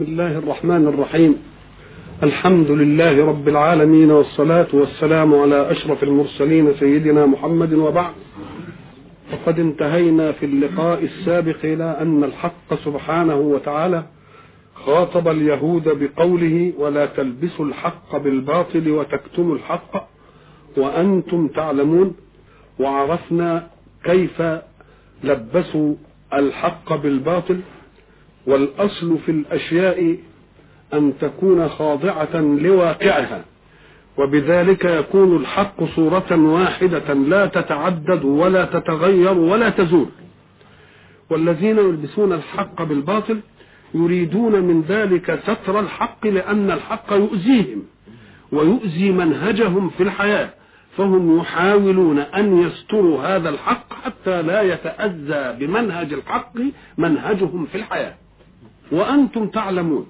بسم الله الرحمن الرحيم. الحمد لله رب العالمين والصلاة والسلام على أشرف المرسلين سيدنا محمد وبعد. وقد انتهينا في اللقاء السابق إلى أن الحق سبحانه وتعالى خاطب اليهود بقوله ولا تلبسوا الحق بالباطل وتكتموا الحق وأنتم تعلمون. وعرفنا كيف لبسوا الحق بالباطل والأصل في الأشياء أن تكون خاضعة لواقعها وبذلك يكون الحق صورة واحدة لا تتعدد ولا تتغير ولا تزول. والذين يلبسون الحق بالباطل يريدون من ذلك ستر الحق لأن الحق يؤذيهم ويؤذي منهجهم في الحياة فهم يحاولون أن يستروا هذا الحق حتى لا يتأذى بمنهج الحق منهجهم في الحياة. وأنتم تعلمون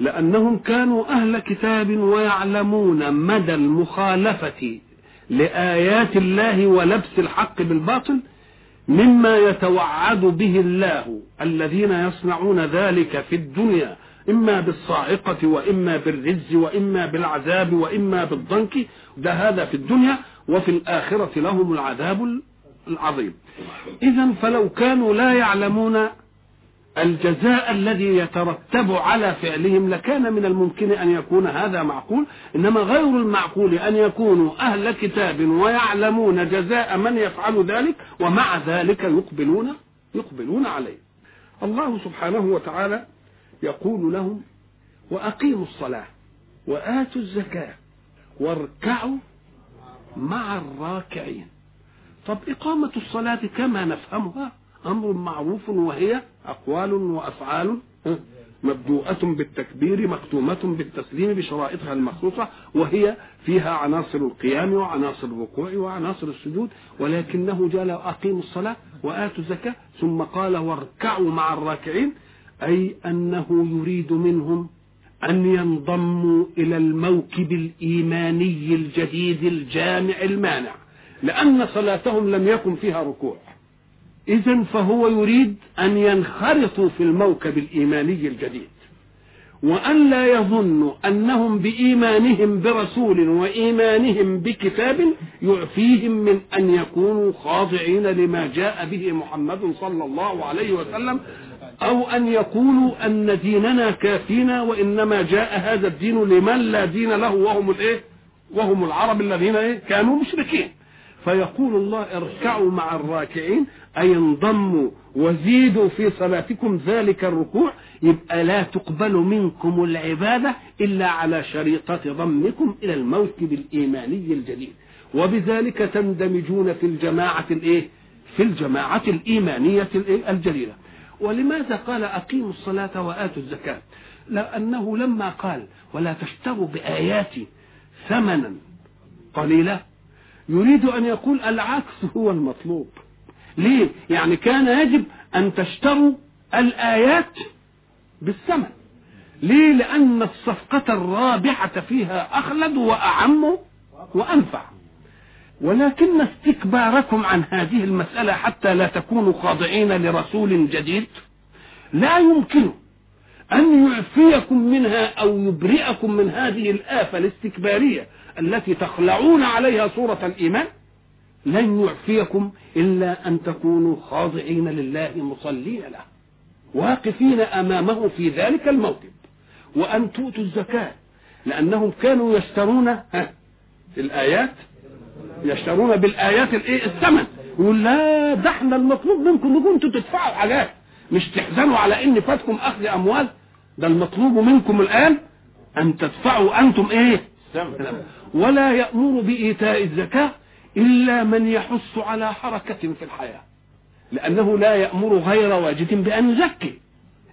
لأنهم كانوا أهل كتاب ويعلمون مدى المخالفة لآيات الله ولبس الحق بالباطل مما يتوعد به الله الذين يصنعون ذلك في الدنيا إما بالصاعقة وإما بالرز وإما بالعذاب وإما بالضنك ده هذا في الدنيا وفي الآخرة لهم العذاب العظيم. إذا فلو كانوا لا يعلمون الجزاء الذي يترتب على فعلهم لكان من الممكن أن يكون هذا معقول إنما غير المعقول أن يكونوا أهل كتاب ويعلمون جزاء من يفعل ذلك ومع ذلك يقبلون يقبلون عليه. الله سبحانه وتعالى يقول لهم وأقيموا الصلاة وآتوا الزكاة واركعوا مع الراكعين. طب إقامة الصلاة كما نفهمها أمر معروف وهي أقوال وأفعال مبدوءة بالتكبير مختومة بالتسليم بشرائطها المخصوصة وهي فيها عناصر القيام وعناصر الركوع وعناصر السجود ولكنه جاء أقيموا الصلاة وآتوا الزكاة ثم قال واركعوا مع الراكعين أي أنه يريد منهم أن ينضموا إلى الموكب الإيماني الجديد الجامع المانع لأن صلاتهم لم يكن فيها ركوع. إذا فهو يريد أن ينخرطوا في الموكب الإيماني الجديد وأن لا يظنوا أنهم بإيمانهم برسول وإيمانهم بكتاب يعفيهم من أن يكونوا خاضعين لما جاء به محمد صلى الله عليه وسلم أو أن يقولوا أن ديننا كافينا وإنما جاء هذا الدين لمن لا دين له وهم الإيه؟ وهم العرب الذين إيه؟ كانوا مشركين فيقول الله اركعوا مع الراكعين أي انضموا وزيدوا في صلاتكم ذلك الركوع يبقى لا تقبل منكم العبادة إلا على شريطة ضمكم إلى الموكب الإيماني الجديد. وبذلك تندمجون في الجماعة الإيه؟ في الجماعة الإيمانية الجليلة ولماذا قال أقيموا الصلاة وآتوا الزكاة؟ لأنه لما قال ولا تشتروا بآياتي ثمنا قليلا يريد أن يقول العكس هو المطلوب. ليه؟ يعني كان يجب أن تشتروا الآيات بالثمن. ليه؟ لأن الصفقة الرابحة فيها أخلد وأعم وأنفع. ولكن استكباركم عن هذه المسألة حتى لا تكونوا خاضعين لرسول جديد لا يمكن أن يعفيكم منها أو يبرئكم من هذه الآفة الاستكبارية التي تخلعون عليها صورة الإيمان لن يعفيكم إلا أن تكونوا خاضعين لله مصلين له واقفين أمامه في ذلك الموكب وأن تؤتوا الزكاة لأنهم كانوا يشترون الآيات يشترون بالآيات الثمن يقول لا ده إحنا المطلوب منكم انكم تدفعوا حاجات. مش تحزنوا على إن فاتكم أخذ أموال؟ ده المطلوب منكم الآن أن تدفعوا أنتم إيه؟ ولا يأمر بإيتاء الزكاة إلا من يحث على حركة في الحياة لأنه لا يأمر غير واجد بأن يزكي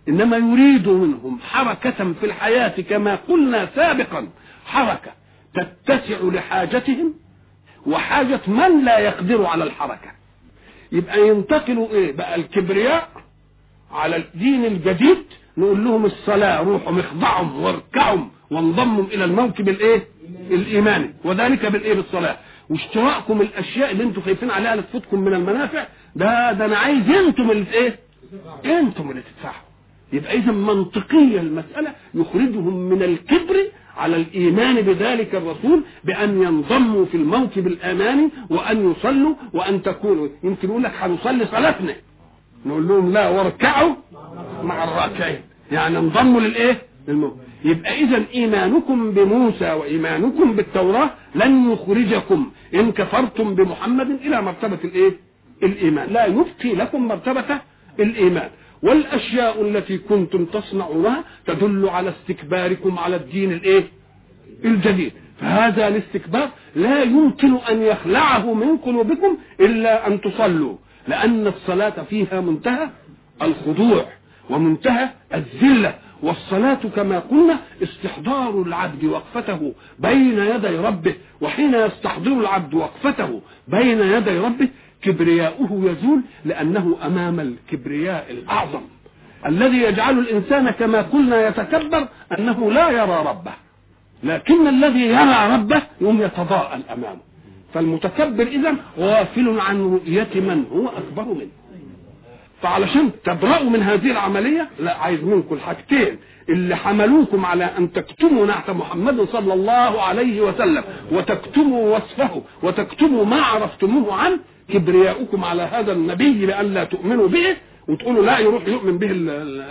إنما يريد منهم حركة في الحياة كما قلنا سابقا حركة تتسع لحاجتهم وحاجة من لا يقدر على الحركة. يبقى ينتقلوا إيه؟ بقى الكبرياء على الدين الجديد نقول لهم الصلاة روحوا اخضعهم واركعوا وانضموا إلى الموكب الإيه؟ الإيماني. وذلك بالإيه؟ بالصلاة. واشتراككم الأشياء اللي أنتم خايفين عليها لتفوتكم من المنافع ده ده أنا عايز أنتم اللي إيه؟ أنتم اللي تدفعوا. يبقى اذا منطقية المسألة يخرجهم من الكبر على الإيمان بذلك الرسول بأن ينضموا في الموكب الأماني وأن يصلوا وأن تكونوا. يمكن يقول لك هنصلي صلاتنا. نقول لهم لا واركعوا مع الراكعين يعني انضموا للإيه؟ للموت يبقى اذا إيمانكم بموسى وإيمانكم بالتوراة لن يخرجكم. إن كفرتم بمحمد إلى مرتبة الإيه؟ الإيمان. لا يبقي لكم مرتبة الإيمان. والأشياء التي كنتم تصنعونها تدل على استكباركم على الدين الإيه؟ الجديد. فهذا الاستكبار لا يمكن أن يخلعه من قلوبكم إلا أن تصلوا. لأن الصلاة فيها منتهى الخضوع ومنتهى الذلة والصلاة كما قلنا استحضار العبد وقفته بين يدي ربه وحين يستحضر العبد وقفته بين يدي ربه كبرياؤه يزول لأنه أمام الكبرياء الأعظم. الذي يجعل الإنسان كما قلنا يتكبر أنه لا يرى ربه لكن الذي يرى ربه يوم يتضاءل أمامه. فالمتكبر إذا غافل عن رؤية من هو أكبر منه. فعلشان تبرأوا من هذه العملية لا عايز منكم الحاجتين اللي حملوكم على أن تكتموا نعت محمد صلى الله عليه وسلم وتكتموا وصفه وتكتموا ما عرفتموه عنه كبرياؤكم على هذا النبي لئلا تؤمنوا به وتقولوا لا يروح يؤمن به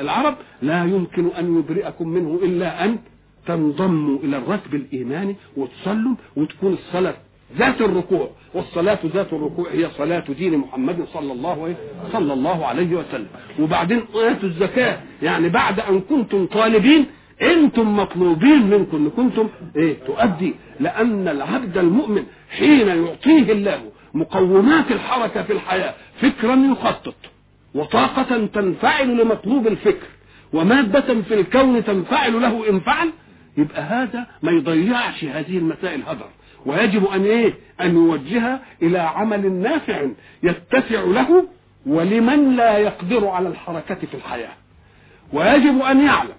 العرب لا يمكن أن يبرئكم منه إلا أن تنضموا إلى الركب الإيماني وتصلوا وتكون الصلاة ذات الركوع والصلاة ذات الركوع هي صلاة دين محمد صلى الله عليه صلى الله عليه وسلم. وبعدين آتوا الزكاة. يعني بعد أن كنتم طالبين أنتم مطلوبين منكم إن كنتم إيه تؤدي. لأن العبد المؤمن حين يعطيه الله مقومات الحركة في الحياة فكرا يخطط وطاقة تنفعل لمطلوب الفكر ومادة في الكون تنفعل له ان فعل يبقى هذا ما يضيعش هذه المسائل هدر. ويجب أن إيه؟ أن يوجهها إلى عمل نافع يتسع له ولمن لا يقدر على الحركة في الحياة. ويجب أن يعلم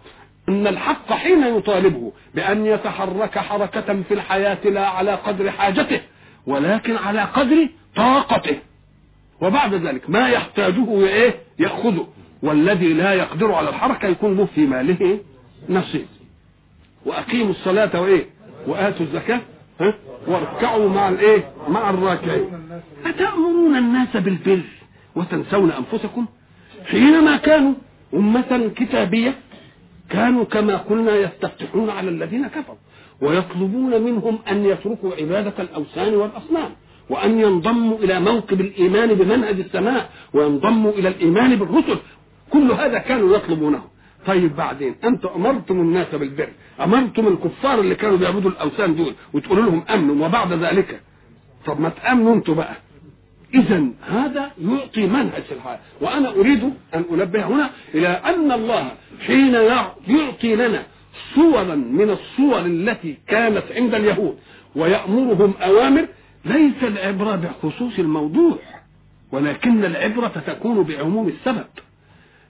أن الحق حين يطالبه بأن يتحرك حركة في الحياة لا على قدر حاجته ولكن على قدر طاقته. وبعد ذلك ما يحتاجه إيه؟ يأخذه. والذي لا يقدر على الحركة يكون له في ماله نصيب. وأقيموا الصلاة وإيه؟ وآتوا الزكاة واركعوا مع الايه؟ مع الراكعين. أتأمرون الناس بالبر وتنسون أنفسكم؟ حينما كانوا أمة كتابية كانوا كما قلنا يستفتحون على الذين كفروا ويطلبون منهم أن يتركوا عبادة الأوثان والأصنام وأن ينضموا إلى موكب الإيمان بمنهج السماء وينضموا إلى الإيمان بالرسل. كل هذا كانوا يطلبونه. طيب بعدين أنتم امرتم الناس بالبر؟ أمرتم الكفار اللي كانوا بيعبدوا الأوثان دول وتقولوا لهم امنوا وبعد ذلك؟ طب ما تأمنوا أنتم بقى. اذا هذا يعطي منهج الحياة وأنا أريد أن أنبه هنا إلى أن الله حين يعطي لنا صورا من الصور التي كانت عند اليهود ويأمرهم أوامر ليس العبرة بخصوص الموضوع ولكن العبرة تكون بعموم السبب.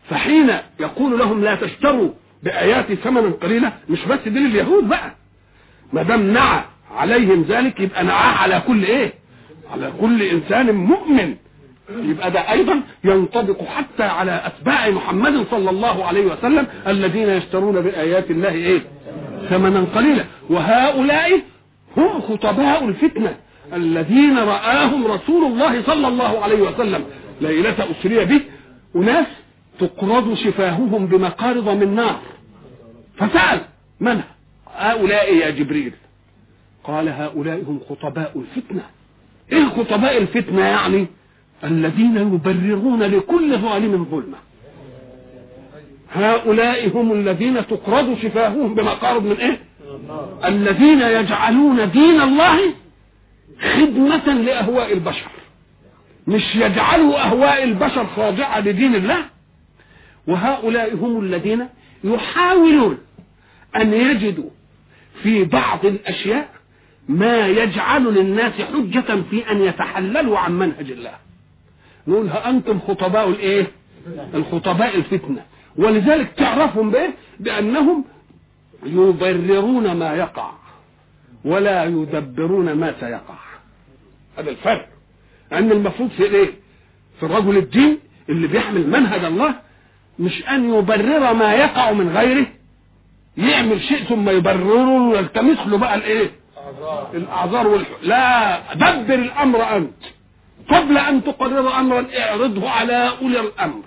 فحين يقول لهم لا تشتروا بآياتي ثمنا قليلا مش بس دين اليهود بقى ما دام نعى عليهم ذلك يبقى نعاه على كل إيه؟ على كل إنسان مؤمن يبقى ده أيضا ينطبق حتى على أتباع محمد صلى الله عليه وسلم الذين يشترون بآيات الله إيه؟ ثمنا قليلا وهؤلاء هم خطباء الفتنة الذين رآهم رسول الله صلى الله عليه وسلم ليلة أسري به أناس تقرض شفاههم بمقارض من نار. فسأل من هؤلاء يا جبريل؟ قال هؤلاء هم خطباء الفتنة. إيه خطباء الفتنة يعني؟ الذين يبررون لكل ظالم ظلمة. هؤلاء هم الذين تقرض شفاههم بمقارض من إيه؟ الذين يجعلون دين الله خدمة لأهواء البشر. مش يجعلوا أهواء البشر خاضعة لدين الله؟ وهؤلاء هم الذين يحاولون أن يجدوا في بعض الأشياء ما يجعل للناس حجة في أن يتحللوا عن منهج الله. نقول أنتم خطباء الإيه؟ الخطباء الفتنة. ولذلك تعرفهم بإيه؟ بأنهم يبررون ما يقع ولا يدبرون ما سيقع. هذا الفرق. أن المفروض في إيه؟ في رجل الدين اللي بيحمل منهج الله مش أن يبرر ما يقع من غيره يعمل شيء ثم يبرره ويلتمس له بقى الإيه؟ الأعذار والح... لا دبر الأمر أنت. قبل أن تقرر امرا اعرضه على أولي الأمر.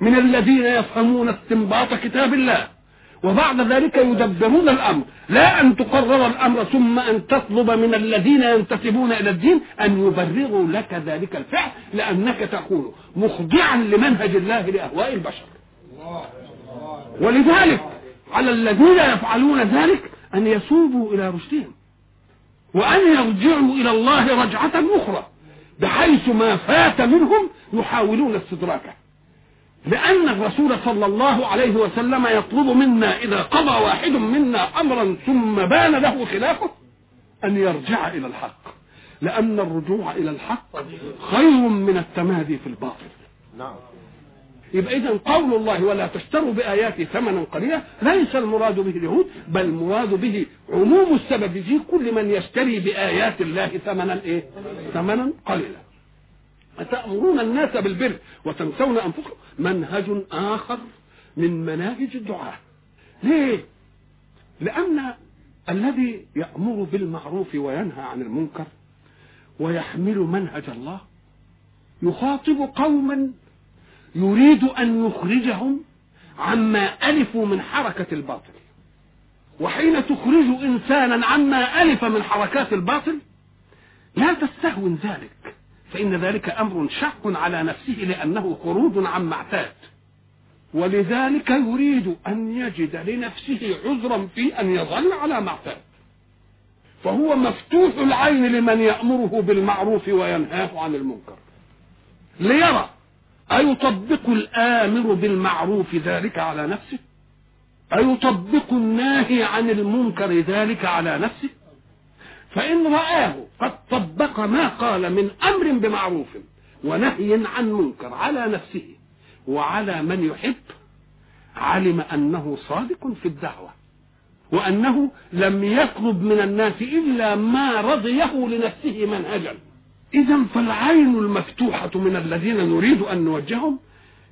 من الذين يفهمون استنباط كتاب الله. وبعد ذلك يدبرون الأمر. لا أن تقرر الأمر ثم أن تطلب من الذين ينتسبون إلى الدين أن يبرروا لك ذلك الفعل لأنك تكون مخضعا لمنهج الله لأهواء البشر. ولذلك على الذين يفعلون ذلك أن يسوبوا إلى رشدهم وأن يرجعوا إلى الله رجعة أخرى بحيث ما فات منهم يحاولون استدراكه. لأن الرسول صلى الله عليه وسلم يطلب منا إذا قضى واحد منا أمرا ثم بان له خلافه أن يرجع إلى الحق. لأن الرجوع إلى الحق خير من التمادي في الباطل. نعم. يبقى إذا قول الله ولا تشتروا بآياتي ثمنا قليلا ليس المراد به اليهود بل المراد به عموم السبب في كل من يشتري بآيات الله ثمنا إيه؟ ثمنا قليلا. أتأمرون الناس بالبر وتنسون أنفسكم. منهج آخر من مناهج الدعاء ليه؟ لأن الذي يأمر بالمعروف وينهى عن المنكر ويحمل منهج الله يخاطب قوما يريد أن يخرجهم عما ألفوا من حركة الباطل. وحين تخرج إنسانا عما ألف من حركات الباطل لا تستهون ذلك. فإن ذلك أمر شق على نفسه لأنه خروج عما اعتاد ولذلك يريد أن يجد لنفسه عذرا في أن يظل على ما اعتاد فهو مفتوح العين لمن يأمره بالمعروف وينهاه عن المنكر. ليرى أيطبق الآمر بالمعروف ذلك على نفسه؟ أيطبق الناهي عن المنكر ذلك على نفسه؟ فإن رآه قد طبق ما قال من أمر بمعروف ونهي عن منكر على نفسه وعلى من يحب علم أنه صادق في الدعوة وأنه لم يطلب من الناس إلا ما رضيه لنفسه منهجا. إذا فالعين المفتوحة من الذين نريد أن نوجههم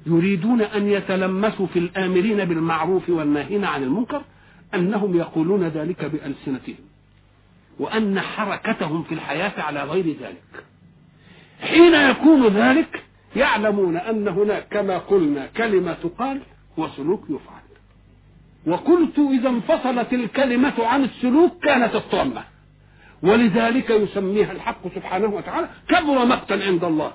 يريدون أن يتلمسوا في الآمرين بالمعروف والناهين عن المنكر أنهم يقولون ذلك بألسنتهم. وأن حركتهم في الحياة على غير ذلك. حين يكون ذلك يعلمون أن هناك كما قلنا كلمة تقال وسلوك يفعل. وقلت إذا انفصلت الكلمة عن السلوك كانت الطامة. ولذلك يسميها الحق سبحانه وتعالى كبر مقتا عند الله.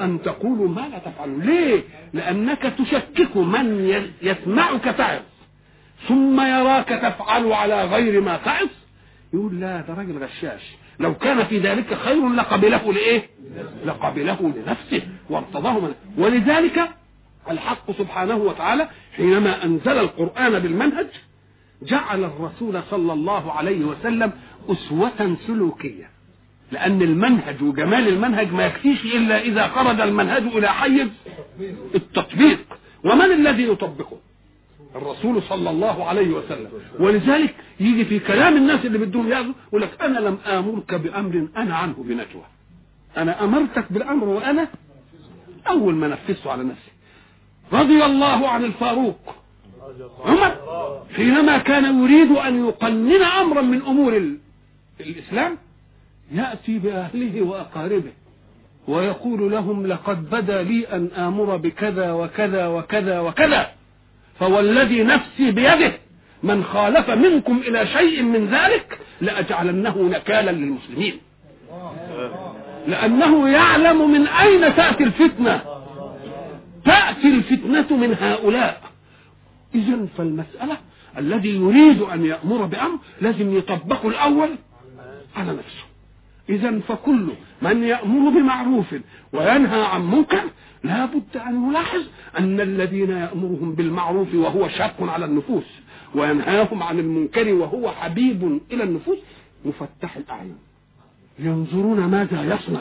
أن تقولوا ما لا تفعلون ليه؟ لأنك تشكك من يسمعك تعظ ثم يراك تفعل على غير ما تعظ يقول لا ده راجل غشاش. لو كان في ذلك خير لقبله لإيه؟ لقبله لنفسه وارتضاه منه ولذلك الحق سبحانه وتعالى حينما أنزل القرآن بالمنهج جعل الرسول صلى الله عليه وسلم أسوة سلوكية. لأن المنهج وجمال المنهج ما يكفيش إلا إذا خرج المنهج إلى حيز التطبيق. ومن الذي يطبقه؟ الرسول صلى الله عليه وسلم. ولذلك يجي في كلام الناس اللي بدهم ياخذوا يقول لك أنا لم آمرك بأمر أنا عنه بنجوى أنا أمرتك بالأمر وأنا أول ما نفذته على نفسي. رضي الله عن الفاروق. عمر حينما كان يريد أن يقنن أمرا من أمور الإسلام يأتي بأهله وأقاربه ويقول لهم لقد بدا لي أن آمر بكذا وكذا وكذا وكذا. فوالذي نفسي بيده من خالف منكم إلى شيء من ذلك لأجعلنه نكالا للمسلمين. لأنه يعلم من أين تأتي الفتنة. تأتي الفتنة من هؤلاء. اذا فالمسألة الذي يريد أن يأمر بأمر لازم يطبقه الأول على نفسه. اذا فكل من يأمر بمعروف وينهى عن منكر لا بد أن يلاحظ أن الذين يأمرهم بالمعروف وهو شاق على النفوس وينهاهم عن المنكر وهو حبيب إلى النفوس مفتح الأعين. ينظرون ماذا يصنع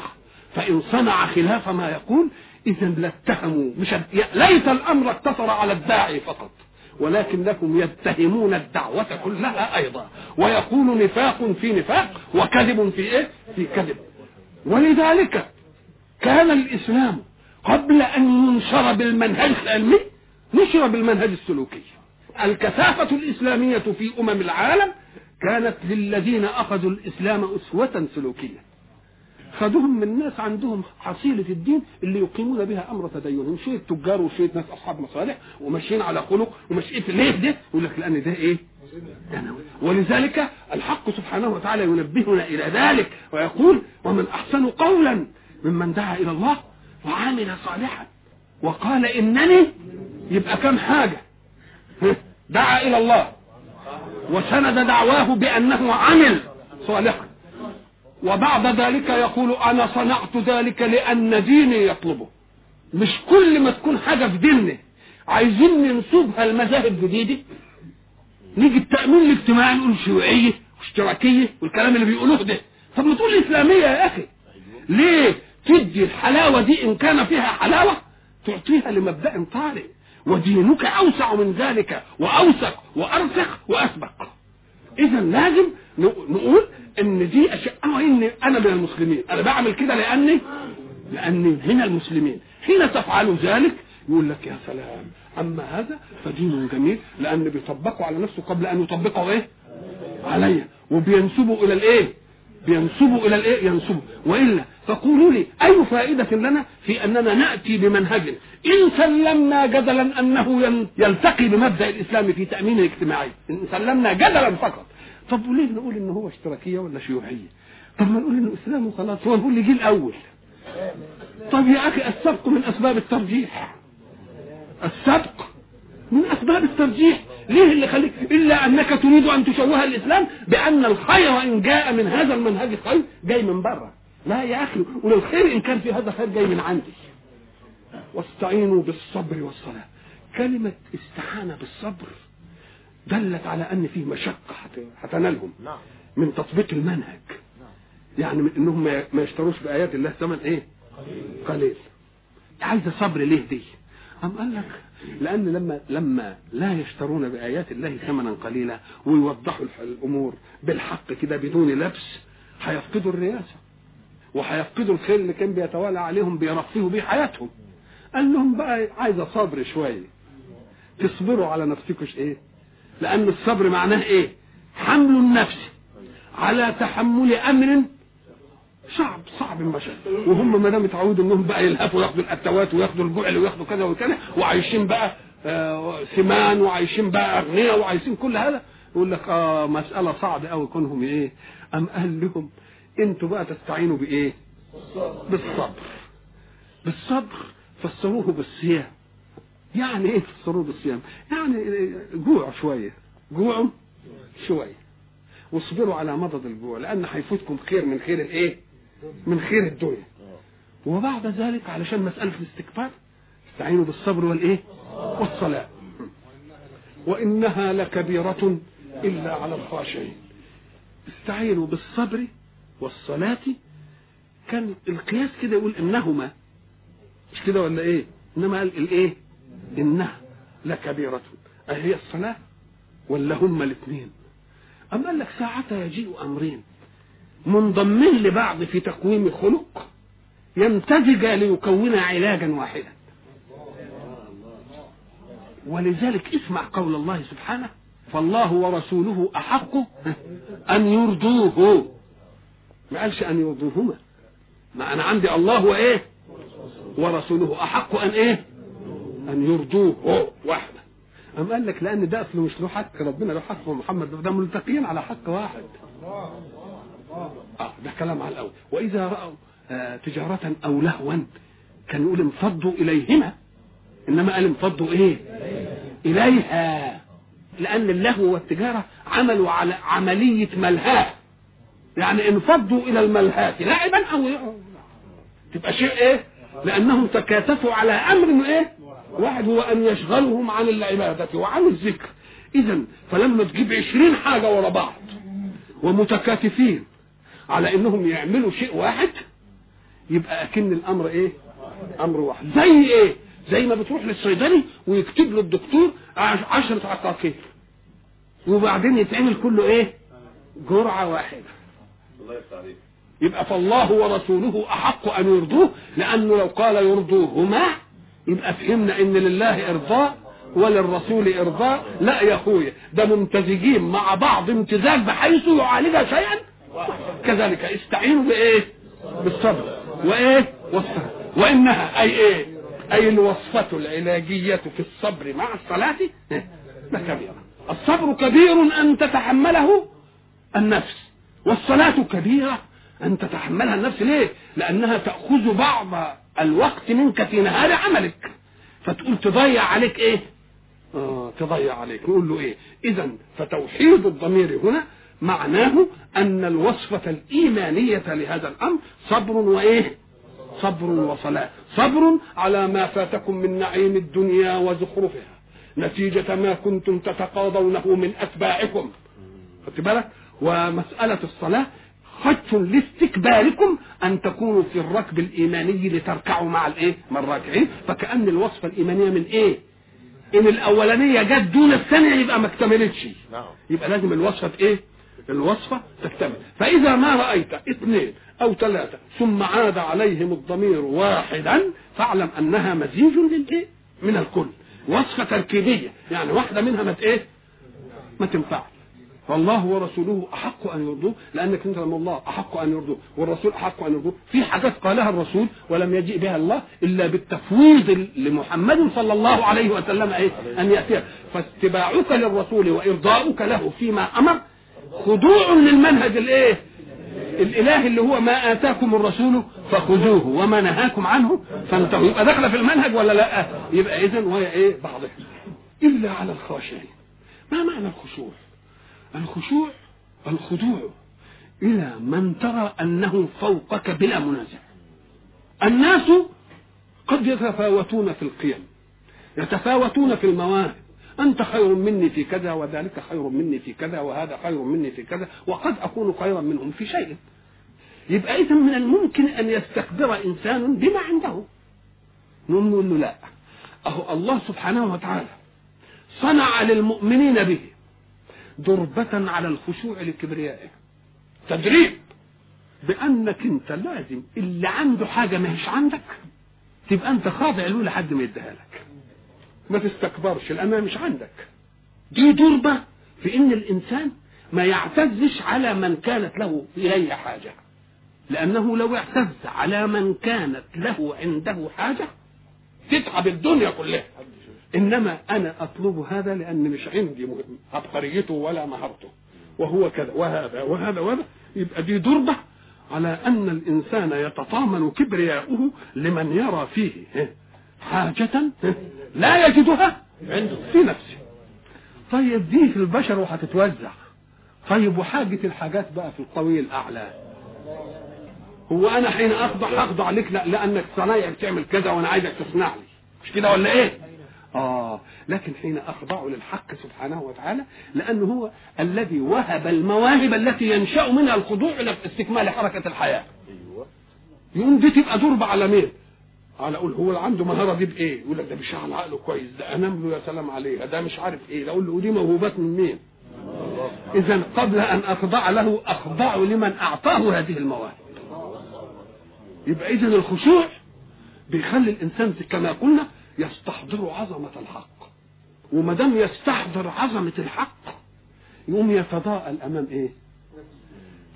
فإن صنع خلاف ما يقول إذا لاتهموا مش ليس الأمر اقتصر على الداعي فقط. ولكنهم يتهمون الدعوة كلها أيضا. ويقول نفاق في نفاق وكذب في إيه؟ في كذب. ولذلك كان الإسلام قبل أن ينشر بالمنهج العلمي نشر بالمنهج السلوكي. الكثافة الإسلامية في أمم العالم كانت للذين أخذوا الإسلام أسوة سلوكية. خدوهم من ناس عندهم حصيلة الدين اللي يقيمون بها أمر تدينهم شوية تجار وشوية ناس أصحاب مصالح وماشيين على خلق في ليه ده يقول لك لأن ده إيه؟ دنوي ولذلك الحق سبحانه وتعالى ينبهنا إلى ذلك ويقول ومن أحسن قولا ممن دعا إلى الله وعمل صالحا. وقال إنني يبقى كم حاجة؟ دعا إلى الله. وسند دعواه بأنه عمل صالحا. وبعد ذلك يقول أنا صنعت ذلك لأن ديني يطلبه. مش كل ما تكون حاجة في ديننا عايزين ننسبها لمذاهب جديدة نيجي التأمين الاجتماعي نقول شيوعية واشتراكية والكلام اللي بيقولوه ده. طب ما تقول إسلامية يا أخي. ليه تدي الحلاوة دي إن كان فيها حلاوة تعطيها لمبدأ طارئ؟ ودينك أوسع من ذلك وأوسع وأرسخ وأسبق. إذا لازم نقول إن دي أشياء أو إن أنا من المسلمين. أنا بعمل كده لأني لأني هنا المسلمين. حين تفعل ذلك يقول لك يا سلام أما هذا فدين جميل لأن بيطبقه على نفسه قبل أن يطبقه إيه؟ عليا وبينسبه إلى الإيه؟ بينسبوا إلى الإيه؟ ينسبوا وإلا فقولوا لي أي فائدة لنا في أننا نأتي بمنهج؟ إن سلمنا جدلا أنه يلتقي بمبدأ الإسلام في تأمين الاجتماعي إن سلمنا جدلا فقط. طب وليه نقول إن هو اشتراكية ولا شيوعية؟ طب ما نقول انه اسلام وخلاص هو نقول لي جه الأول طب يا أخي السبق من أسباب الترجيح. السبق من أسباب الترجيح. ليه اللي خليك؟ إلا أنك تريد أن تشوه الإسلام بأن الخير إن جاء من هذا المنهج الخير جاي من بره لا يا أخي وللخير إن كان في هذا خير جاي من عندي. واستعينوا بالصبر والصلاة. كلمة استعانة بالصبر دلت على أن فيه مشقة هتنالهم من تطبيق المنهج. يعني من إنهم ما يشتروش بآيات الله ثمن إيه؟ قليل. عايزة صبر ليه دي؟ أم قال لك لأن لما لما لا يشترون بآيات الله ثمنا قليلا ويوضحوا الأمور بالحق كده بدون لبس هيفقدوا الرئاسة. وهيفقدوا الخير اللي كان بيتوالى عليهم بيرفهوا بيه حياتهم. قال لهم بقى عايزة صبر شوية. تصبروا على نفسكم إيه؟ لأن الصبر معناه إيه؟ حمل النفس على تحمل أمر صعب صعب المشهد وهم ما دام اتعودوا إنهم بقى يلهفوا ياخدوا الأتوات وياخدوا الجعل وياخدوا كذا وكذا وعايشين بقى آه سمان وعايشين بقى أغنياء وعايشين كل هذا يقول لك آه مسألة صعبة قوي كونهم إيه؟ أم قال لهم؟ أنتوا بقى تستعينوا بإيه؟ بالصبر. بالصبر. فسروه بالصيام. يعني إيه فسروه بالصيام يعني جوع شوية. جوعوا شوية واصبروا على مضض الجوع لأن هيفوتكم خير من خير الإيه؟ من خير الدنيا. وبعد ذلك علشان مسألة الاستكبار استعينوا بالصبر والإيه؟ والصلاة. وإنها لكبيرة إلا على الخاشعين. استعينوا بالصبر والصلاة. كان القياس كده يقول إنهما. مش كده ولا إيه؟ إنما قال الإيه؟ إنها لكبيرة. أهي الصلاة ولا هما الاثنين؟ أم قال لك ساعتها يجيء أمرين منضمين لبعض في تقويم خلق يمتزج ليكون علاجا واحدا. ولذلك اسمع قول الله سبحانه فالله ورسوله أحق أن يرضوه. ما قالش أن يرضوهما. ما أنا عندي الله وإيه؟ ورسوله أحق أن إيه؟ أن يرضوه واحدا أم قال لك لأن ده أصله مش له حق ربنا له حق ومحمد ده ملتقيين على حق واحد. آه ده كلام على الأول. وإذا رأوا آه تجارة أو لهوا كان يقول انفضوا إليهما. إنما قال انفضوا إيه؟ إليها. لأن اللهو والتجارة عملوا على عملية ملهاة. يعني انفضوا إلى الملهاة لعبا أو تبقى شيء إيه؟ لأنهم تكاتفوا على أمر إيه؟ واحد هو أن يشغلهم عن العبادة وعن الذكر. اذا فلما تجيب عشرين حاجة ورا بعض ومتكاتفين على إنهم يعملوا شيء واحد يبقى أكن الأمر إيه؟ أمر واحد. زي إيه؟ زي ما بتروح للصيدلي ويكتب له الدكتور عشرة عقاقير وبعدين يتعمل كله إيه؟ جرعة واحدة. يبقى فالله ورسوله أحق أن يرضوه لأنه لو قال يرضوهما يبقى فهمنا إن لله إرضاء وللرسول إرضاء. لا يا أخويا ده ممتزجين مع بعض امتزاج بحيث يعالج شيئا. كذلك استعينوا بإيه؟ بالصبر. وإيه؟ والصبر. وإنها أي إيه؟ أي الوصفة العلاجية في الصبر مع الصلاة؟ لكبيرة الصبر كبير أن تتحمله النفس. والصلاة كبيرة أن تتحملها النفس. ليه؟ لأنها تأخذ بعض الوقت منك في نهار عملك. فتقول تضيع عليك إيه؟ آه تضيع عليك. نقول له إيه؟ اذا فتوحيد الضمير هنا معناه أن الوصفة الإيمانية لهذا الأمر صبر وإيه؟ صبر وصلاة. صبر على ما فاتكم من نعيم الدنيا وزخرفها. نتيجة ما كنتم تتقاضونه من أتباعكم. خدت بالك؟ ومسألة الصلاة خدش لاستكباركم أن تكونوا في الركب الإيماني لتركعوا مع الإيه؟ مع الراكعين فكأن الوصفة الإيمانية من إيه؟ إن الأولانية جت دون الثانية يبقى ما اكتملتش. يبقى لازم الوصفة إيه؟ الوصفة تكتمل. فإذا ما رأيت اثنين أو ثلاثة ثم عاد عليهم الضمير واحدا فاعلم أنها مزيج للايه من الكل. وصفة تركيبية. يعني واحدة منها ما إيه؟ ما تنفعش. فالله ورسوله أحق أن يرضوه لأنك أنت لما الله أحق أن يرضوه والرسول أحق أن يرضوه. في حاجات قالها الرسول ولم يجيء بها الله إلا بالتفويض لمحمد صلى الله عليه وسلم إيه؟ أن ياتيها فاتباعك للرسول وإرضاؤك له فيما أمر خضوع للمنهج الإيه؟ الاله اللي هو ما آتاكم الرسول فخذوه وما نهاكم عنه فانتهوا. يبقى داخله في المنهج ولا لأ؟ يبقى اذا وهي إيه؟ بعضها. إلا على الخاشعين. ما معنى الخشوع؟ الخشوع الخضوع إلى من ترى أنه فوقك بلا منازع. الناس قد يتفاوتون في القيم يتفاوتون في المواهب. أنت خير مني في كذا وذلك خير مني في كذا وهذا خير مني في كذا وقد أكون خيرا منهم في شيء. يبقى إذا من الممكن أن يستكبر إنسان بما عنده. نقول له لا. أهو الله سبحانه وتعالى صنع للمؤمنين به ضربة على الخشوع لكبريائه تدريب. بأنك أنت لازم اللي عنده حاجة ما هيش عندك تبقى أنت خاضع له لحد ما يديها لك. ما تستكبرش لأنها مش عندك. دي ضربة في إن الإنسان ما يعتزش على من كانت له إليه حاجة. لأنه لو اعتز على من كانت له عنده حاجة تتعب الدنيا كلها. إنما أنا أطلب هذا لأن مش عندي عبقريته ولا مهارته. وهو كذا وهذا وهذا وهذا. يبقى دي ضربه على أن الإنسان يتطامن كبرياؤه لمن يرى فيه حاجة لا يجدها في نفسه. طيب دي في البشر وهتتوزع. طيب وحاجة الحاجات بقى في القوي الأعلى هو أنا حين أخضع أخضع لك لا لأنك صنايعك تعمل كذا وأنا عايزك تصنع لي. مش كده ولا إيه؟ آه لكن حين أخضع للحق سبحانه وتعالى لأنه هو الذي وهب المواهب التي ينشأ منها الخضوع إلى استكمال حركة الحياة يقوم دي تبقى على مين؟ على أقول هو اللي عنده مهارة دي بإيه؟ يقول لك ده بيشغل عقله كويس ده أنام له يا سلام عليها ده مش عارف إيه ده أقول له ودي موهوبات من مين؟ اذا قبل أن أخضع له أخضع لمن أعطاه هذه المواهب. يبقى اذا الخشوع بيخلي الإنسان كما قلنا يستحضر عظمة الحق وما دام يستحضر عظمة الحق يقوم يتضاءل أمام إيه؟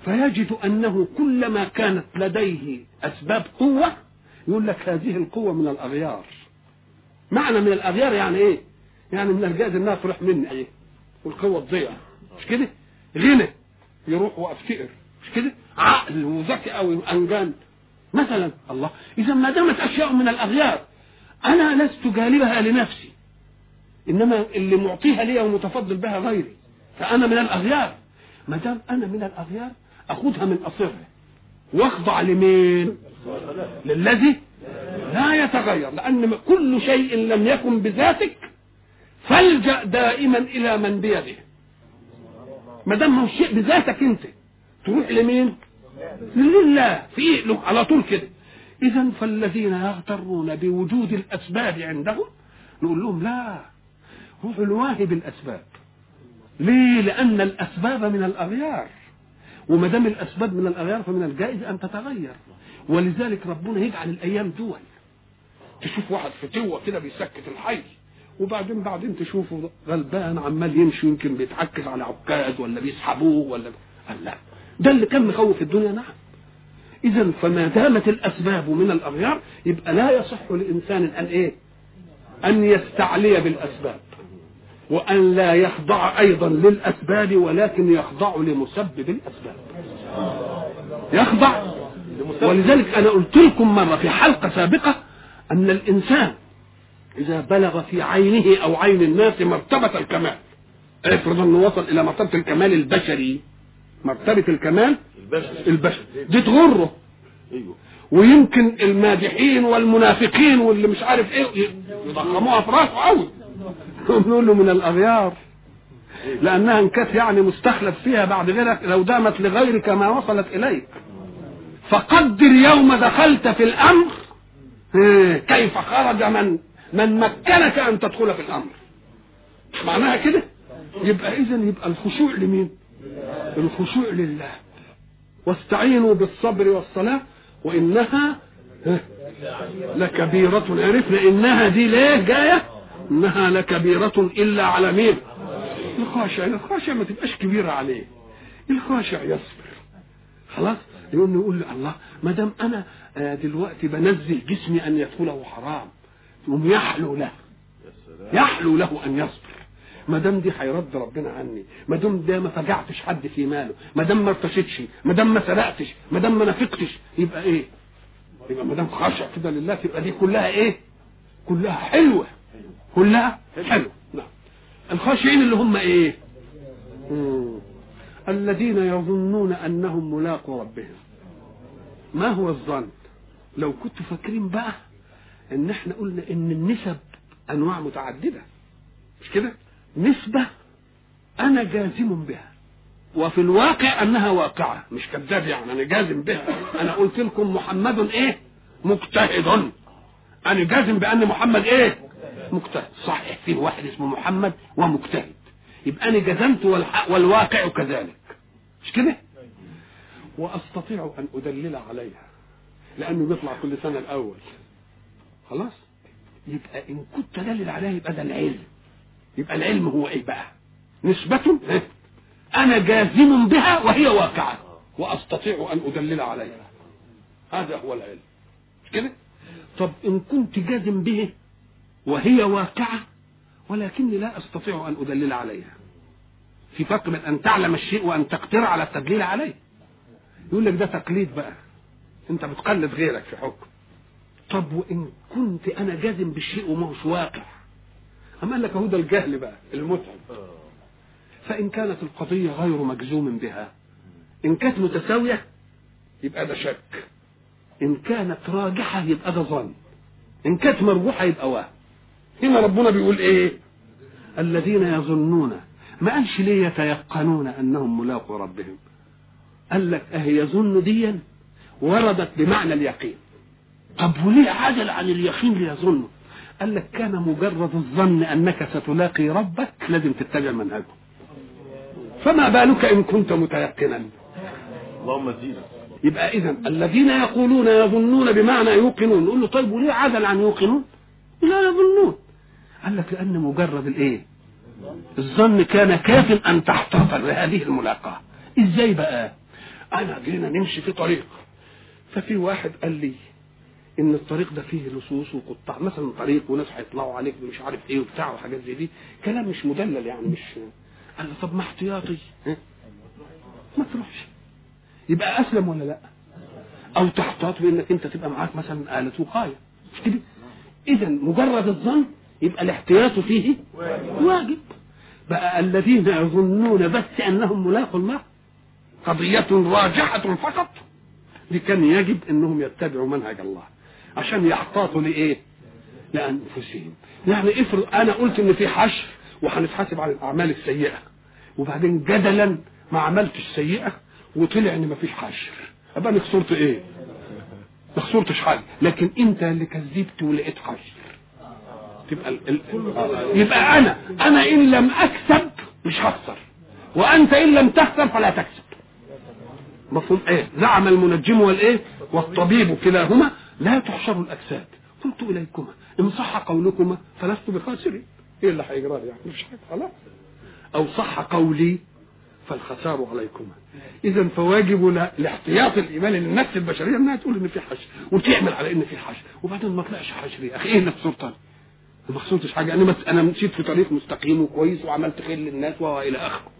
فيجد أنه كلما كانت لديه أسباب قوة يقول لك هذه القوة من الأغيار معنى من الأغيار يعني إيه؟ يعني من الجائز إنها تروح مني إيه؟ والقوة تضيع مش كده؟ غنى يروح وافتقر مش كده؟ عقل وذكي أو أنجان مثلا الله إذا ما دامت أشياء من الأغيار أنا لست جالبها لنفسي. إنما اللي معطيها لي ومتفضل بها غيري. فأنا من الأغيار. ما دام أنا من الأغيار أخذها من اصرها وأخضع لمين؟ للذي لا يتغير. لأن كل شيء لم يكن بذاتك فالجأ دائما إلى من بيده. ما دام هو شيء بذاتك أنت تروح لمين؟ لله. في على طول كده. إذا فالذين يغترون بوجود الأسباب عندهم نقول لهم لا روحوا الواهب الأسباب ليه؟ لأن الأسباب من الأغيار. وما دام الأسباب من الأغيار فمن الجائز أن تتغير. ولذلك ربنا يجعل الأيام دول. تشوف واحد فتوه كده بيسكت الحي وبعدين بعدين تشوفه غلبان عمال يمشي يمكن بيتعكز على عكاز ولا بيسحبوه ولا قال لا ده اللي كان مخوف الدنيا. نعم. اذا فما دامت الأسباب من الأغيار يبقى لا يصح لإنسان أن إيه؟ أن يستعلي بالأسباب. وأن لا يخضع أيضا للأسباب ولكن يخضع لمسبب الأسباب. يخضع. ولذلك أنا قلت لكم مرة في حلقة سابقة أن الإنسان إذا بلغ في عينه أو عين الناس مرتبة الكمال. افرض أنه وصل إلى مرتبة الكمال البشري. مرتبه الكمال البشر. دي تغره. أيوه. ويمكن المادحين والمنافقين واللي مش عارف إيه يضخموها في راسه قوي نقول له من الأغيار. لأنها ان كانت يعني مستخلف فيها بعد غيرك لو دامت لغيرك ما وصلت إليك. فقدر يوم دخلت في الأمر. إيه، كيف خرج من من مكنك أن تدخل في الأمر. معناها كده؟ يبقى اذا يبقى الخشوع لمين؟ الخشوع لله. واستعينوا بالصبر والصلاة وإنها إيه، لكبيرة. عرفنا إنها دي ليه جاية؟ إنها لكبيرة إلا على مين؟ الخاشع. الخاشع ما تبقاش كبيرة عليه. الخاشع يصبر. خلاص؟ يقول يقول له الله ما دام أنا آه، دلوقتي بنزل جسمي أن يدخله حرام يقوم يحلو له. يحلو له أن يصبر. ما دام دي هيرد ربنا عني ما دام ده ما فجعتش حد في ماله ما دام ما ارتشتش ما دام ما سرقتش ما دام ما نافقتش يبقى إيه؟ يبقى ما دام خاشع كده لله تبقى دي كلها إيه؟ كلها حلوة. كلها حلوة. نعم. الخاشعين اللي هم إيه؟ مم. الذين يظنون أنهم ملاقوا ربهم. ما هو الظن؟ لو كنتوا فاكرين بقى إن إحنا قلنا إن النسب أنواع متعددة. مش كده؟ نسبة أنا جازم بها. وفي الواقع أنها واقعة مش كذاب يعني أنا جازم بها. أنا قلت لكم محمد إيه؟ مجتهد. أنا جازم بأن محمد إيه؟ مجتهد. صحيح فيه واحد اسمه محمد ومجتهد. يبقى أنا جزمت والواقع كذلك. مش كده؟ وأستطيع أن أدلل عليها لأنه بيطلع كل سنة الأول. خلاص؟ يبقى إن كنت ادلل عليها يبقى ده العلم. يبقى العلم هو إيه بقى؟ نسبة؟ أنا جازم بها وهي واقعة. وأستطيع أن أدلل عليها. هذا هو العلم. مش كده؟ طب إن كنت جازم به وهي واقعة ولكني لا أستطيع أن أدلل عليها. في فرق بين أن تعلم الشيء وأن تقدر على التدليل عليه. يقول لك ده تقليد بقى. أنت بتقلد غيرك في حكم. طب وإن كنت أنا جازم بالشيء وما هوش واقع أما قال لك اهو ده الجهل بقى المتعب. فإن كانت القضية غير مجزوم بها إن كانت متساوية يبقى ده شك. إن كانت راجحة يبقى ده ظن. إن كانت مرجوحه يبقى وهم هنا ربنا بيقول إيه؟ الذين يظنون ما قالش ليه يتيقنون أنهم ملاقوا ربهم؟ قال لك أهي يظن ديا وردت بمعنى اليقين. طب وليه عدل عن اليقين ليظنه؟ قال لك كان مجرد الظن أنك ستلاقي ربك لازم تتبع منهجه. فما بالك إن كنت متيقنا؟ اللهم زينا. يبقى اذا الذين يقولون يظنون بمعنى يوقنون. نقول له طيب وليه عدل عن يوقنون؟ لا يظنون. قال لك لأن مجرد الإيه؟ الظن كان كاف أن تحتاط لهذه الملاقاة. إزاي بقى؟ انا جينا نمشي في طريق. ففي واحد قال لي إن الطريق ده فيه لصوص وقطاع. مثلا طريق وناس هيطلعوا عليك مش عارف إيه وبتاع وحاجات زي دي كلام مش مدلل يعني مش قال لي طب ما احتياطي. ها؟ ما تروحش. يبقى أسلم ولا لأ؟ أو تحتاط بإنك أنت تبقى معاك مثلا آلة وقاية. مش كده؟ اذا مجرد الظن يبقى الاحتياط فيه واجب. بقى الذين يظنون بس أنهم ملاقوا الله قضية راجحة فقط كان يجب إنهم يتبعوا منهج الله. عشان يحتاطوا لإيه؟ لأنفسهم. يعني افرض أنا قلت إن في حشر وهنتحاسب على الأعمال السيئة وبعدين جدلا ما عملتش سيئة وطلع إن ما فيش حشر. أبقى أنا خسرت إيه؟ ما خسرتش حاجة. لكن أنت اللي كذبت ولقيت حشر. تبقى ال... ال... آه. يبقى أنا أنا إن لم أكسب مش هخسر. وأنت إن لم تخسر فلا تكسب. مفهوم إيه؟ زعم المنجم والإيه؟ والطبيب كلاهما لا تحشر الأجساد. قلت اليكما إن صح قولكما فلست بخاسر إيه اللي هيجرى يعني. مش حاجة خلاص. أو صح قولي فالخسار عليكما اذا فواجب لا- لاحتياط الإيمان للنفس البشرية إنها تقول إن في حشر وتعمل على إن في حشر. وبعدين ما طلعش حشر يا أخي إيه اللي خسرت ما خسرتش حاجة. أنا مس... أنا مشيت في طريق مستقيم وكويس وعملت خير للناس وإلى آخره.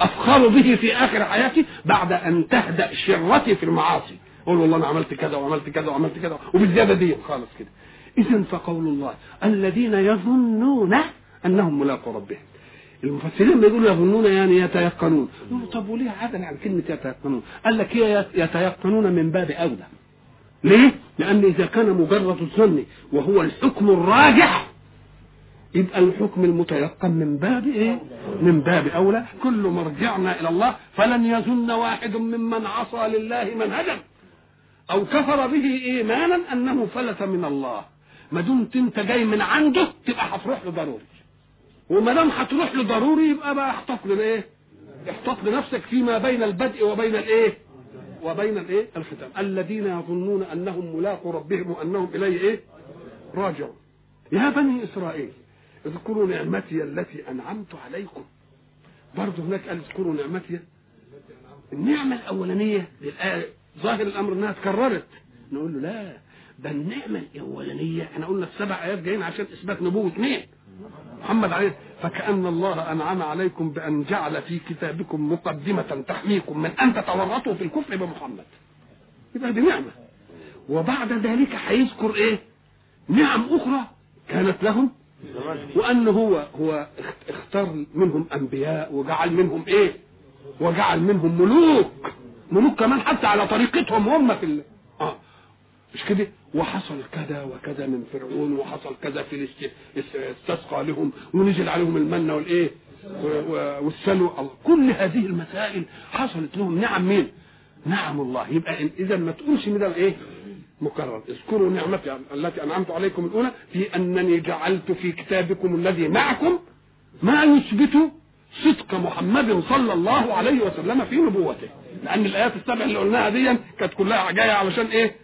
أفخر به في آخر حياتي بعد أن تهدأ شرتي في المعاصي. أقول والله أنا عملت كذا وعملت كذا وعملت كذا وبالزيادة دي خالص كده. اذا فقول الله الذين يظنون أنهم ملاقوا ربهم. المفسرين لما يقولوا يظنون يعني يتيقنون. يقولوا طب وليه عدل عن كلمة يتيقنون؟ قال لك هي يتيقنون من باب أولى. ليه؟ لأن إذا كان مجرد الظن وهو الحكم الراجح يبقى الحكم المتيقن من باب إيه؟ من باب أولى. كل مرجعنا إلى الله فلن يظن واحد ممن عصى لله منهجا. أو كفر به إيمانا أنه فلت من الله ما دمت أنت جاي من عنده تبقى هتروح له ضروري وما دام هتروح له ضروري يبقى بقى احتط لايه؟ احتط لنفسك فيما بين البدء وبين الإيه؟ وبين الإيه؟ الختام الذين يظنون أنهم ملاقوا ربهم وأنهم إليه إيه؟ راجعون يا بني إسرائيل اذكروا نعمتي التي أنعمت عليكم برضه هناك قال اذكروا نعمتي النعمة الأولانية للآية ظاهر الأمر إنها اتكررت نقول له لا ده النعمه الأولانية. إحنا قلنا السبع آيات جايين عشان إثبات نبوة مين محمد عليه فكأن الله أنعم عليكم بأن جعل في كتابكم مقدمة تحميكم من أن تتورطوا في الكفر بمحمد. يبقى دي نعمة. وبعد ذلك هيذكر إيه؟ نعم أخرى كانت لهم. وأن هو هو اخت- اختار منهم أنبياء وجعل منهم إيه؟ وجعل منهم ملوك. ملوك كمان حتى على طريقتهم هم في ال... آه. مش كده؟ وحصل كذا وكذا من فرعون وحصل كذا في استسقى لهم ونزل عليهم المن والإيه؟ والسلوى. كل هذه المسائل حصلت لهم نعم مين؟ نعم الله. يبقى إذا ما تقولش من الإيه؟ مكرر. اذكروا نعمتي التي أنعمت عليكم الأولى في أنني جعلت في كتابكم الذي معكم ما يثبت صدق محمد صلى الله عليه وسلم في نبوته. لأن الآيات السبع اللي قلناها دي كانت كلها جاية علشان إيه؟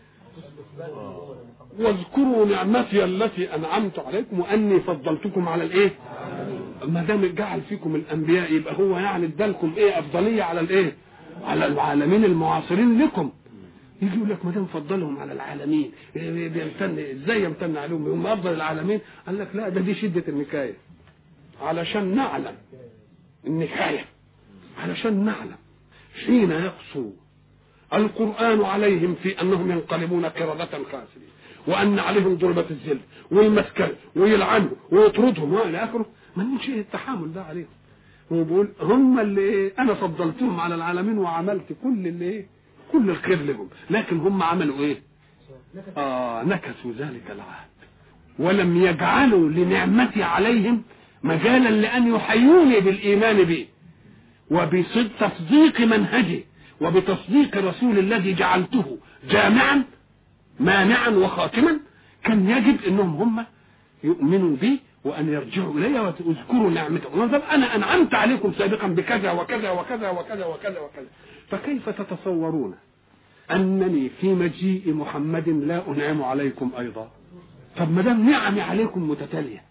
واذكروا نعمتي التي أنعمت عليكم وأني فضلتكم على الإيه؟ ما دام جعل فيكم الأنبياء يبقى هو يعني ادالكم إيه؟ أفضلية على الإيه؟ على العالمين المعاصرين لكم. يجي يقول لك ما دام فضلهم على العالمين بيمتن إزاي يمتن عليهم؟ هم أفضل العالمين؟ قال لك لا ده دي شدة النكاية. علشان نعلم النكايه علشان نعلم حين يقصو القرآن عليهم في أنهم ينقلبون قردة خاسرين وأن عليهم ضربة الذل والمسكن ويلعنوا ويطردهم. وإلى آخره ما نمشي التحامل ده عليهم هو بيقول هم اللي إيه أنا فضلتهم على العالمين وعملت كل اللي إيه كل الخير لهم. لكن هم عملوا إيه؟ آه نكثوا ذلك العهد. ولم يجعلوا لنعمتي عليهم مجالا لأن يحيوني بالإيمان بي وبتصديق منهجه وبتصديق رسول الذي جعلته جامعا مانعا وخاتما كان يجب إنهم هم يؤمنوا بي وأن يرجعوا إلي ويذكروا نعمته ونظر أنا أنعمت عليكم سابقا بكذا وكذا وكذا وكذا وكذا وكذا. فكيف تتصورون أنني في مجيء محمد لا أنعم عليكم أيضا؟ طب ما دام نعمي عليكم متتالية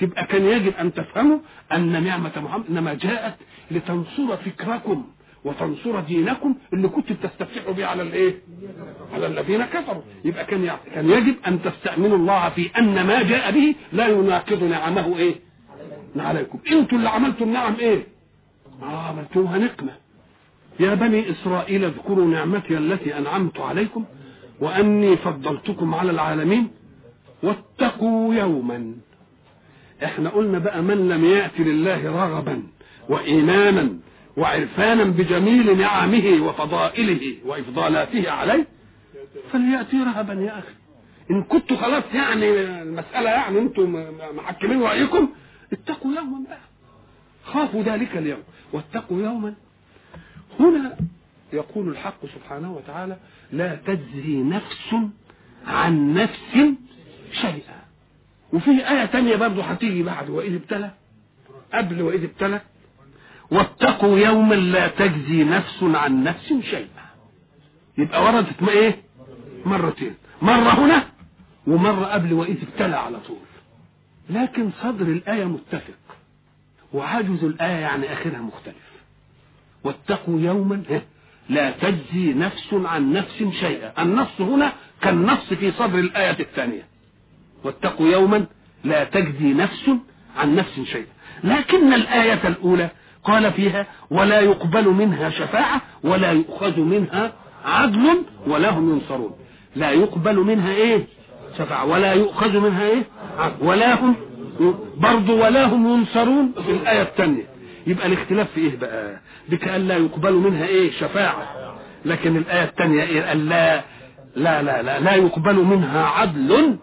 تبقى كان يجب أن تفهموا أن نعمة محمد إنما جاءت لتنصر فكركم وتنصر دينكم اللي كنتم بتستفتحوا به على الإيه؟ على الذين كفروا يبقى كان كان يجب أن تستأمنوا الله في أن ما جاء به لا يناقض نعمه إيه؟ عليكم أنتوا اللي عملتوا النعم إيه؟ آه عملتوها نقمة يا بني إسرائيل اذكروا نعمتي التي أنعمت عليكم وأني فضلتكم على العالمين واتقوا يوما إحنا قلنا بقى من لم يأتي لله رغبا وإيمانا وعرفانا بجميل نعمه وفضائله وإفضالاته عليه فليأتي رهبا يا أخي. إن كنتوا خلاص يعني المسألة يعني أنتم محكمين رأيكم اتقوا يوما بقى. خافوا ذلك اليوم واتقوا يوما. هنا يقول الحق سبحانه وتعالى لا تجزي نفس عن نفس شيئا. وفي آية تانية برضه هتيجي بعد وإذ ابتلى قبل وإذ ابتلى. واتقوا يوما لا تجزي نفس عن نفس شيئا. يبقى وردت ما إيه؟ مرتين. مرة هنا ومرة قبل وإذ ابتلى على طول. لكن صدر الآية متفق وعجز الآية يعني آخرها مختلف. واتقوا يوما لا تجزي نفس عن نفس شيئا. النص هنا كالنص في صدر الآية الثانية. واتقوا يوما لا تجزي نفس عن نفس شيئا. لكن الآية الأولى قال فيها ولا يقبل منها شفاعة ولا يؤخذ منها عدل ولا هم ينصرون. لا يقبل منها إيه؟ شفاعة. ولا يؤخذ منها إيه؟ عدل. ولا هم برضه ولا هم ينصرون في الآية الثانية. يبقى الاختلاف في إيه بقى؟ بك لا يقبل منها إيه؟ شفاعة. لكن الآية الثانية إيه؟ لا لا لا لا لا يقبل منها عدل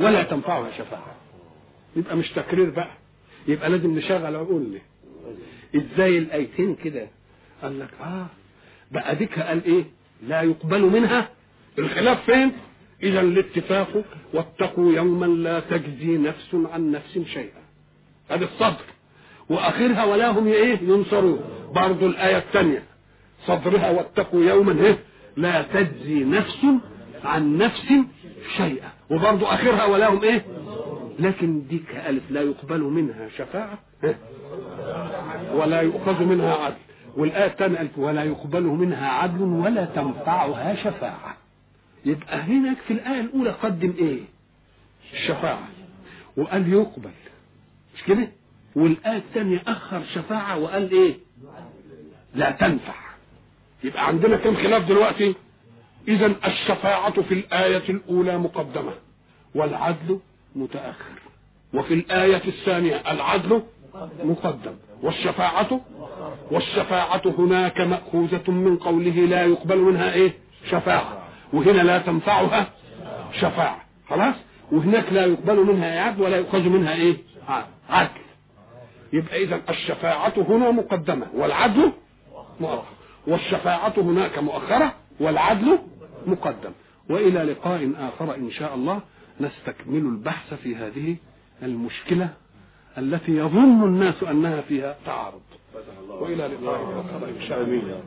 ولا تنفعها شفاعة. يبقى مش تكرير بقى. يبقى لازم نشغل عقولنا. إزاي الآيتين كده؟ قال لك آه بقى ديك قال إيه؟ لا يقبل منها. الخلاف فين؟ إذا الاتفاق واتقوا يوما لا تجزي نفس عن نفس شيئا. هذا الصدر. وأخرها ولا هم إيه؟ ينصرون. برضو الآية الثانية. صدرها واتقوا يوما إيه؟ لا تجزي نفس عن نفس شيئا. وبرضو آخرها ولا هم إيه؟ لكن دي كألف لا يقبل منها شفاعة ولا يؤخذ منها عدل. والآية الثانية ألف ولا يقبل منها عدل ولا تنفعها شفاعة. يبقى هناك في الآية الأولى قدم إيه؟ الشفاعة وقال يقبل. مش كده؟ والآية الثانية أخر شفاعة وقال إيه؟ لا تنفع. يبقى عندنا كم خلاف دلوقتي؟ إذا الشفاعة في الآية الأولى مقدمة. والعدل متأخر. وفي الآية الثانية العدل مقدم والشفاعة والشفاعة هناك مأخوذة من قوله لا يقبل منها إيه؟ شفاعة. وهنا لا تنفعها شفاعة. خلاص؟ وهناك لا يقبل منها عدل ولا يؤخذ منها إيه؟ عدل. يبقى اذا الشفاعة هنا مقدمة والعدل مؤخر. والشفاعة هناك مؤخرة والعدل مقدم. وإلى لقاء آخر إن شاء الله. نستكمل البحث في هذه المشكلة التي يظن الناس أنها فيها تعارض. وإلى لقاء آخر إن شاء الله.